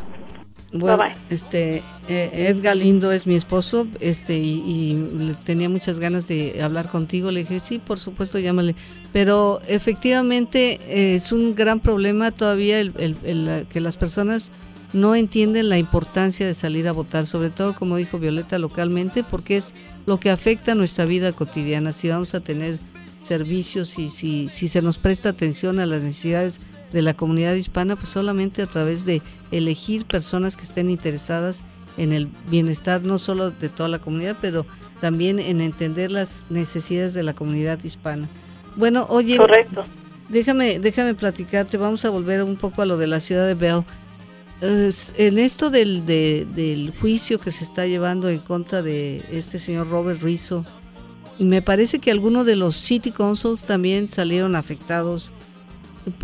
Bueno, Bye, bye. este eh, Ed Galindo es mi esposo, este y, y le tenía muchas ganas de hablar contigo. Le dije sí, por supuesto, llámale. Pero efectivamente eh, es un gran problema todavía el, el- el- que las personas no entienden la importancia de salir a votar, sobre todo como dijo Violeta localmente, porque es lo que afecta a nuestra vida cotidiana. Si vamos a tener servicios y si, si se nos presta atención a las necesidades de la comunidad hispana, pues solamente a través de elegir personas que estén interesadas en el bienestar no solo de toda la comunidad, pero también en entender las necesidades de la comunidad hispana. Bueno, oye, Correcto. déjame, déjame platicarte, vamos a volver un poco a lo de la ciudad de Bell. En esto del, de- del juicio que se está llevando en contra de este señor Robert Rizzo, me parece que algunos de los city councils también salieron afectados,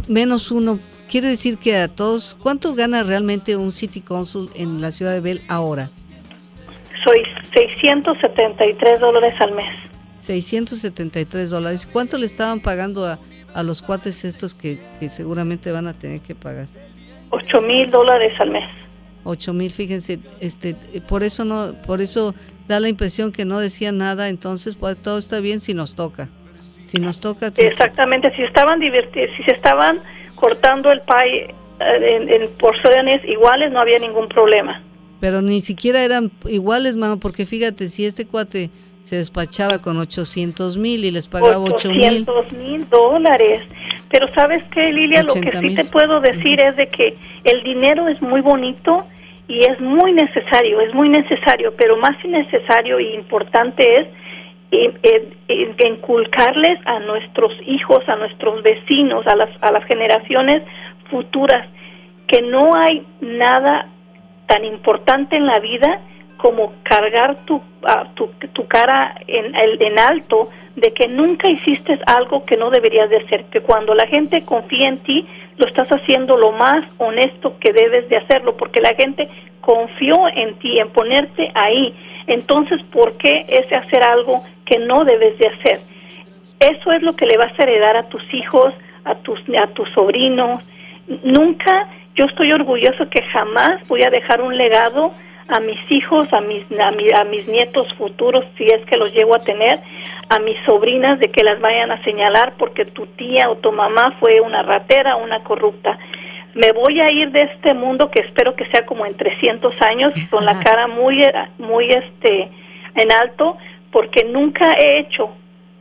menos uno. Quiere decir que a todos, ¿cuánto gana realmente un city council en la ciudad de Bell ahora? Soy 673 dólares al mes. 673 dólares. ¿Cuánto le estaban pagando a, a los cuates estos que, que seguramente van a tener que pagar? 8 mil dólares al mes. 8 mil, fíjense, este, por eso no, por eso da la impresión que no decía nada, entonces pues todo está bien si nos toca. Si nos toca. Exactamente, si estaban si se estaban cortando el pie eh, en, en porciones iguales, no había ningún problema. pero ni siquiera eran iguales, mamá, porque fíjate, si este cuate se despachaba con 800 mil y les pagaba 8 mil, 800 mil dólares. Pero sabes qué, Lilia, lo que 80,000. sí te puedo decir es de que el dinero es muy bonito y es muy necesario, es muy necesario, pero más necesario e importante es eh, eh, eh, inculcarles a nuestros hijos, a nuestros vecinos, a las, a las generaciones futuras, que no hay nada tan importante en la vida como cargar tu, ah, tu, tu cara en, en alto de que nunca hiciste algo que no deberías de hacer, que cuando la gente confía en ti, lo estás haciendo lo más honesto que debes de hacerlo, porque la gente confió en ti, en ponerte ahí. Entonces, ¿por qué ese hacer algo que no debes de hacer? Eso es lo que le vas a heredar a tus hijos, a tus, a tus sobrinos. Nunca, yo estoy orgulloso que jamás voy a dejar un legado a mis hijos, a mis, a, mi- a mis nietos futuros, si es que los llego a tener, a mis sobrinas, de que las vayan a señalar porque tu tía o tu mamá fue una ratera, una corrupta. Me voy a ir de este mundo que espero que sea como en 300 años, con la cara muy, muy este, en alto, porque nunca he hecho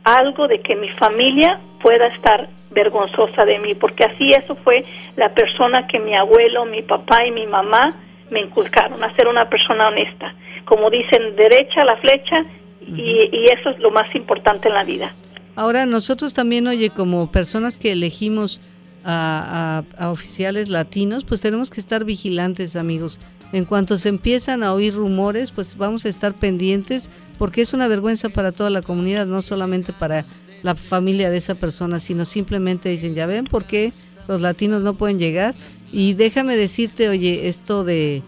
algo de que mi familia pueda estar vergonzosa de mí, porque así eso fue la persona que mi abuelo, mi papá y mi mamá me inculcaron, a ser una persona honesta. Como dicen, derecha la flecha y, y eso es lo más importante en la vida. Ahora nosotros también, oye, como personas que elegimos a, a- a oficiales latinos, pues tenemos que estar vigilantes, amigos. En cuanto se empiezan a oír rumores, pues vamos a estar pendientes, porque es una vergüenza para toda la comunidad, no solamente para la familia de esa persona, sino simplemente dicen, ya ven por qué los latinos no pueden llegar. Y déjame decirte, oye, esto de,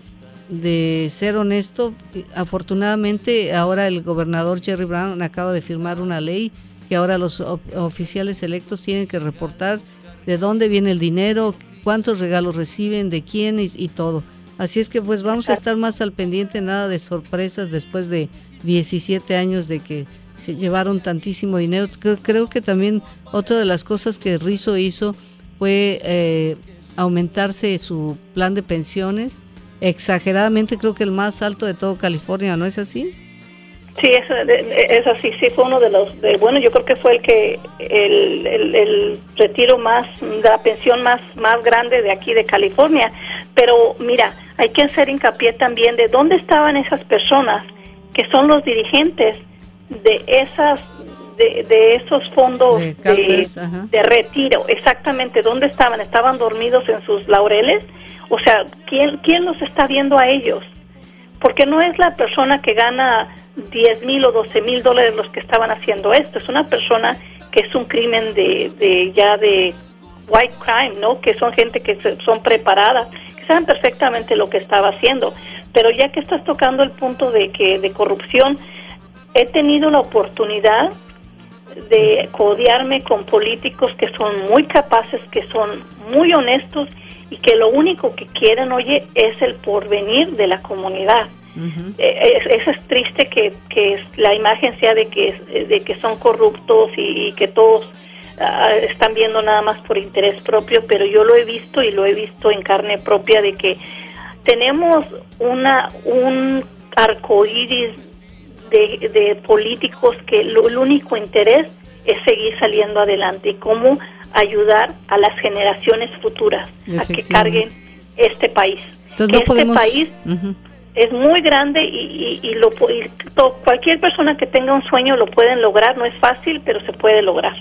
de ser honesto, afortunadamente ahora el gobernador Jerry Brown acaba de firmar una ley que ahora los oficiales electos tienen que reportar de dónde viene el dinero, cuántos regalos reciben, de quién y, y todo. Así es que pues vamos a estar más al pendiente, nada de sorpresas después de 17 años de que se llevaron tantísimo dinero. Creo, creo que también otra de las cosas que Rizzo hizo fue eh, aumentarse su plan de pensiones, exageradamente creo que el más alto de todo California, ¿no es así? Sí, es, es así, sí, fue uno de los, bueno, yo creo que fue el que, el, el, el retiro más, la pensión más, más grande de aquí de California. Pero mira, hay que hacer hincapié también de dónde estaban esas personas que son los dirigentes de esas, de, de esos fondos De retiro, exactamente, ¿dónde estaban? ¿Estaban dormidos en sus laureles? O sea, ¿quién, quién los está viendo a ellos? porque no es la persona que gana 10 mil o 12 mil dólares los que estaban haciendo esto, es una persona que es un crimen de, de ya de white crime, ¿no? Que son gente que se- son preparadas, que saben perfectamente lo que estaba haciendo. Pero ya que estás tocando el punto de que de corrupción, he tenido la oportunidad de codiarme con políticos que son muy capaces, que son muy honestos y que lo único que quieren, oye, es el porvenir de la comunidad. Eh, eso es, triste que, que, la imagen sea de que, de que son corruptos y, que todos ah, están viendo nada más por interés propio, pero yo lo he visto y lo he visto en carne propia de que tenemos una un arco iris de, políticos que lo, el único interés es seguir saliendo adelante y cómo ayudar a las generaciones futuras a que carguen este país. Entonces, este país es muy grande y, y, lo, cualquier persona que tenga un sueño lo pueden lograr, no es fácil, pero se puede lograr.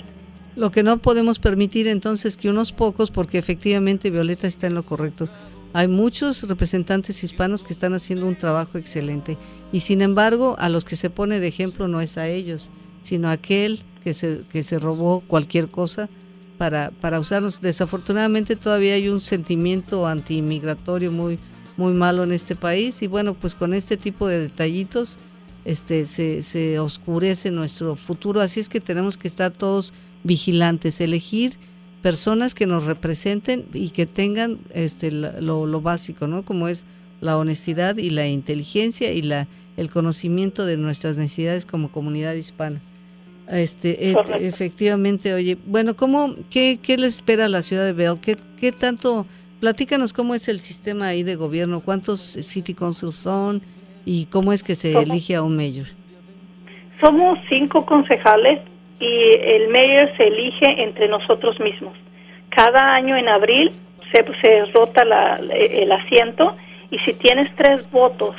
Lo que no podemos permitir entonces que unos pocos, porque efectivamente Violeta está en lo correcto, hay muchos representantes hispanos que están haciendo un trabajo excelente. Y sin embargo a los que se pone de ejemplo no es a ellos, sino a aquel que se, que se robó cualquier cosa para, para usarlos. Desafortunadamente todavía hay un sentimiento antiinmigratorio muy, muy malo en este país. Y bueno, pues con este tipo de detallitos este, se, se oscurece nuestro futuro, así es que tenemos que estar todos vigilantes, elegir personas que nos representen y que tengan este, lo, lo, básico, ¿no? Como es la honestidad y la inteligencia y la, el conocimiento de nuestras necesidades como comunidad hispana. Este, efectivamente, oye, bueno, ¿cómo, qué, qué le espera a la ciudad de Bell? ¿Qué, qué tanto Platícanos cómo es el sistema ahí de gobierno, cuántos city councils son y cómo es que se elige a un mayor. Somos cinco concejales y el mayor se elige entre nosotros mismos. Cada año en abril se, se rota el asiento y si tienes tres votos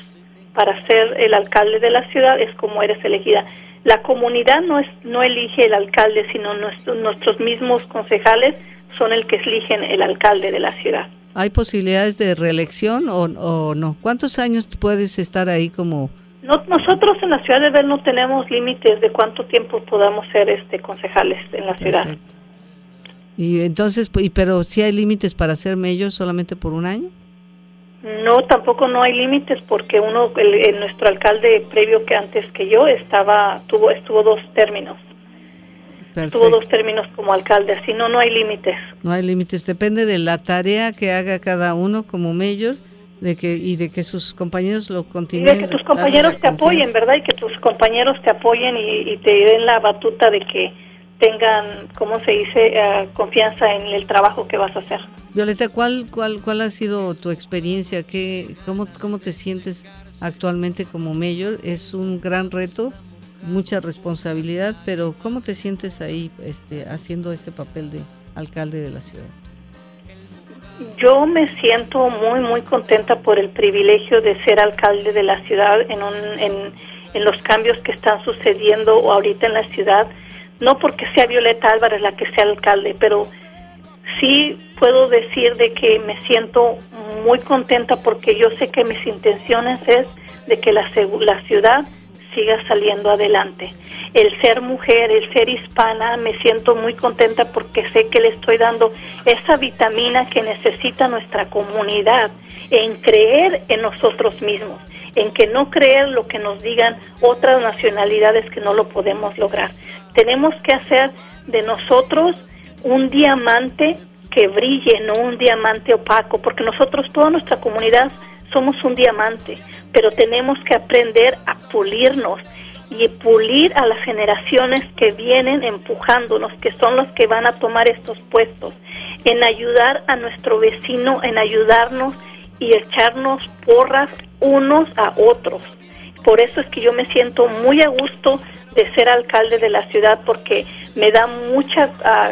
para ser el alcalde de la ciudad es como eres elegida. La comunidad no, es, no elige el alcalde, sino nuestros mismos concejales son el que eligen el alcalde de la ciudad. ¿Hay posibilidades de reelección o, no? ¿Cuántos años puedes estar ahí como...? Nosotros en la ciudad de Bell no tenemos límites de cuánto tiempo podamos ser este concejales en la ciudad. Y entonces, y, pero si hay límites para ser mayor solamente por un año? No, tampoco no hay límites porque uno, el, nuestro alcalde previo que antes que yo estaba, tuvo, estuvo dos términos. Tuvo dos términos como alcalde, así no, no hay límites. No hay límites, depende de la tarea que haga cada uno como mayor de que y de que sus compañeros lo continúen. Y de que tus compañeros te apoyen, ¿verdad? Y que tus compañeros te apoyen y, te den la batuta de que tengan, ¿cómo se dice?, eh, confianza en el trabajo que vas a hacer. Violeta, ¿cuál, cuál, cuál ha sido tu experiencia? ¿Qué, cómo, ¿Cómo te sientes actualmente como mayor? ¿Es un gran reto? mucha responsabilidad, pero ¿cómo te sientes ahí este, haciendo este papel de alcalde de la ciudad? Yo me siento muy, muy contenta por el privilegio de ser alcalde de la ciudad en, en, en los cambios que están sucediendo ahorita en la ciudad. No porque sea Violeta Álvarez la que sea alcalde, pero sí puedo decir de que me siento muy contenta porque yo sé que mis intenciones es de que la, la ciudad siga saliendo adelante. El ser mujer, el ser hispana, me siento muy contenta porque sé que le estoy dando esa vitamina que necesita nuestra comunidad en creer en nosotros mismos, en que no creer lo que nos digan otras nacionalidades que no lo podemos lograr. Tenemos que hacer de nosotros un diamante que brille, no un diamante opaco, porque nosotros, toda nuestra comunidad, somos un diamante pero tenemos que aprender a pulirnos y pulir a las generaciones que vienen empujándonos, que son los que van a tomar estos puestos, en ayudar a nuestro vecino, en ayudarnos y echarnos porras unos a otros. Por eso es que yo me siento muy a gusto de ser alcalde de la ciudad porque me da mucha ah,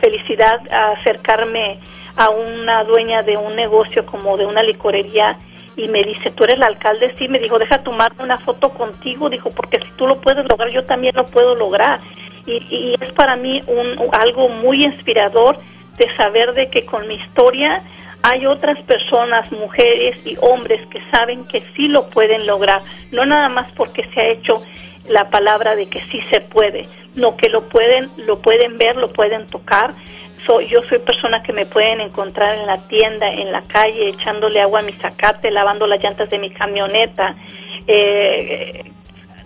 felicidad acercarme a una dueña de un negocio como de una licorería y me dice, tú eres el alcalde, sí, me dijo, deja tomarme una foto contigo, dijo, porque si tú lo puedes lograr, yo también lo puedo lograr. Y, es para mí un, algo muy inspirador de saber de que con mi historia hay otras personas, mujeres y hombres que saben que sí lo pueden lograr, no nada más porque se ha hecho la palabra de que sí se puede, no que lo pueden, lo pueden ver, lo pueden tocar yo soy persona que me pueden encontrar en la tienda, en la calle, echándole agua a mi zacate, lavando las llantas de mi camioneta, eh,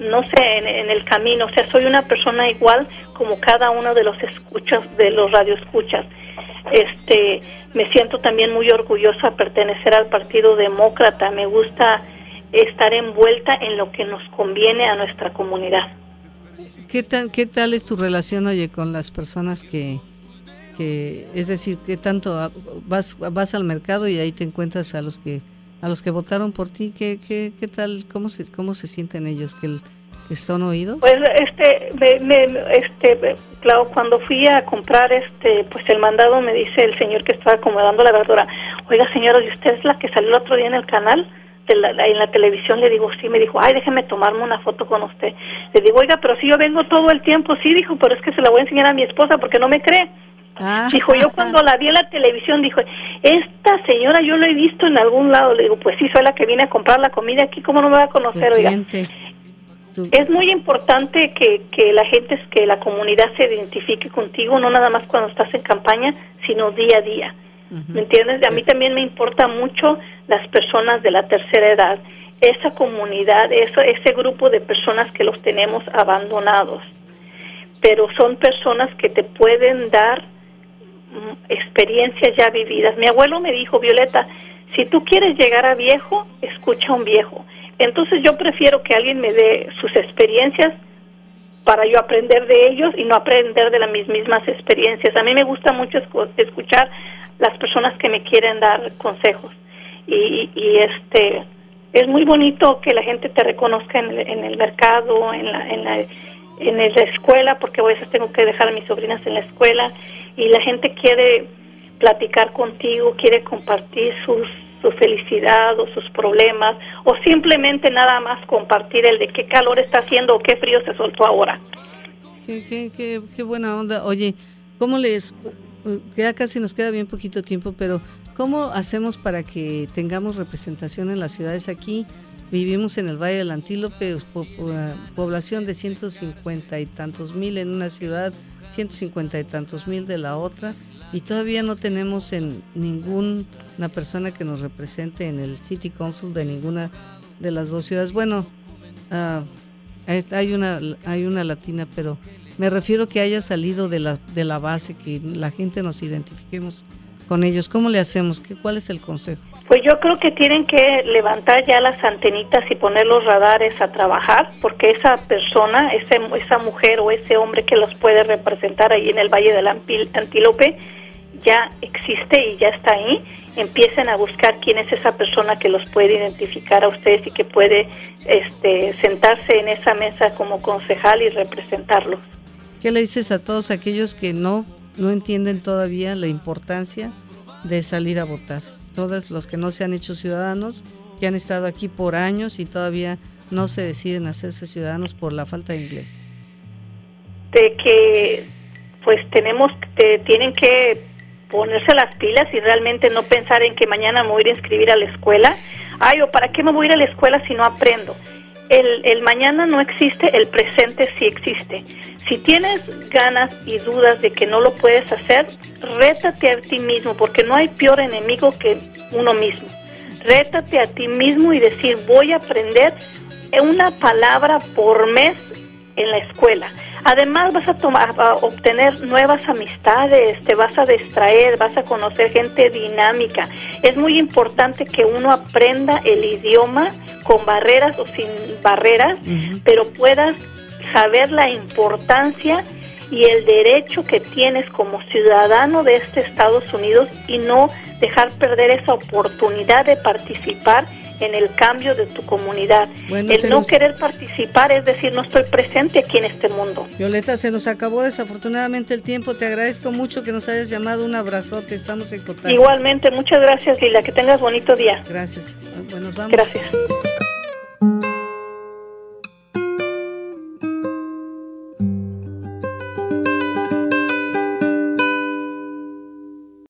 no sé, en, el camino. O sea, soy una persona igual como cada uno de los escuchas, de los radioescuchas. Este, me siento también muy orgullosa de pertenecer al Partido Demócrata. Me gusta estar envuelta en lo que nos conviene a nuestra comunidad. ¿Qué tal, qué tal es tu relación, oye, con las personas que, que es decir, qué tanto vas, vas al mercado y ahí te encuentras a los que a los que votaron por ti, ¿qué, qué, qué tal, cómo se, cómo se sienten ellos? ¿Que, que son oídos? Pues, este, me, este, claro, cuando fui a comprar, este, pues el mandado me dice el señor que estaba acomodando la verdura, oiga señora, ¿y usted es la que salió el otro día en el canal? De la, en la televisión le digo, sí, me dijo, ay, déjeme tomarme una foto con usted. Le digo, oiga, pero si yo vengo todo el tiempo, sí, dijo, pero es que se la voy a enseñar a mi esposa porque no me cree. Ah. Dijo, yo cuando la vi en la televisión, dijo, esta señora yo la he visto en algún lado. Le digo, pues sí, soy la que viene a comprar la comida aquí, ¿cómo no me va a conocer? Oiga? Es muy importante que, que la gente, que la comunidad se identifique contigo, no nada más cuando estás en campaña, sino día a día. ¿Me entiendes? A mí también me importa mucho las personas de la tercera edad, esa comunidad, eso, ese grupo de personas que los tenemos abandonados. Pero son personas que te pueden dar experiencias ya vividas. Mi abuelo me dijo, Violeta, si tú quieres llegar a viejo, escucha a un viejo. Entonces yo prefiero que alguien me dé sus experiencias para yo aprender de ellos y no aprender de las mismas experiencias. A mí me gusta mucho escuchar las personas que me quieren dar consejos y, este es muy bonito que la gente te reconozca en el, en el mercado, en la, en la en la escuela, porque a veces tengo que dejar a mis sobrinas en la escuela y la gente quiere platicar contigo, quiere compartir sus, su felicidad o sus problemas o simplemente nada más compartir el de qué calor está haciendo o qué frío se soltó ahora. Qué, qué, qué, buena onda. Oye, ¿cómo les... Ya casi nos queda bien poquito tiempo, pero ¿cómo hacemos para que tengamos representación en las ciudades aquí? Vivimos en el Valle del Antílope, población de 150 y tantos mil en una ciudad 150 y tantos mil de la otra y todavía no tenemos en ninguna persona que nos represente en el City Council de ninguna de las dos ciudades. Bueno, uh, hay una hay una latina, pero me refiero que haya salido de la de la base, que la gente nos identifiquemos con ellos. ¿Cómo le hacemos? ¿Qué, ¿Cuál es el consejo? Pues yo creo que tienen que levantar ya las antenitas y poner los radares a trabajar, porque esa persona, ese, esa mujer o ese hombre que los puede representar ahí en el Valle del Antílope, ya existe y ya está ahí. Empiecen a buscar quién es esa persona que los puede identificar a ustedes y que puede este, sentarse en esa mesa como concejal y representarlos. ¿Qué le dices a todos aquellos que no, no entienden todavía la importancia de salir a votar? Todos los que no se han hecho ciudadanos, que han estado aquí por años y todavía no se deciden hacerse ciudadanos por la falta de inglés? De que pues tenemos, tienen que ponerse las pilas y realmente no pensar en que mañana me voy a ir a inscribir a la escuela. Ay, o para qué me voy a ir a la escuela si no aprendo. El, el mañana no existe, el presente sí existe. Si tienes ganas y dudas de que no lo puedes hacer, rétate a ti mismo, porque no hay peor enemigo que uno mismo. Rétate a ti mismo y decir, voy a aprender una palabra por mes en la escuela. Además vas a, tomar, a obtener nuevas amistades, te vas a distraer, vas a conocer gente dinámica. Es muy importante que uno aprenda el idioma con barreras o sin barreras, pero puedas saber la importancia y el derecho que tienes como ciudadano de este Estados Unidos y no dejar perder esa oportunidad de participar en el cambio de tu comunidad. el no querer participar es decir, no estoy presente aquí en este mundo. Violeta, se nos acabó desafortunadamente el tiempo. Te agradezco mucho que nos hayas llamado. Un abrazote. Estamos en contacto. Igualmente, muchas gracias, Lila. Que tengas bonito día. Gracias. Bueno, nos vamos. Gracias.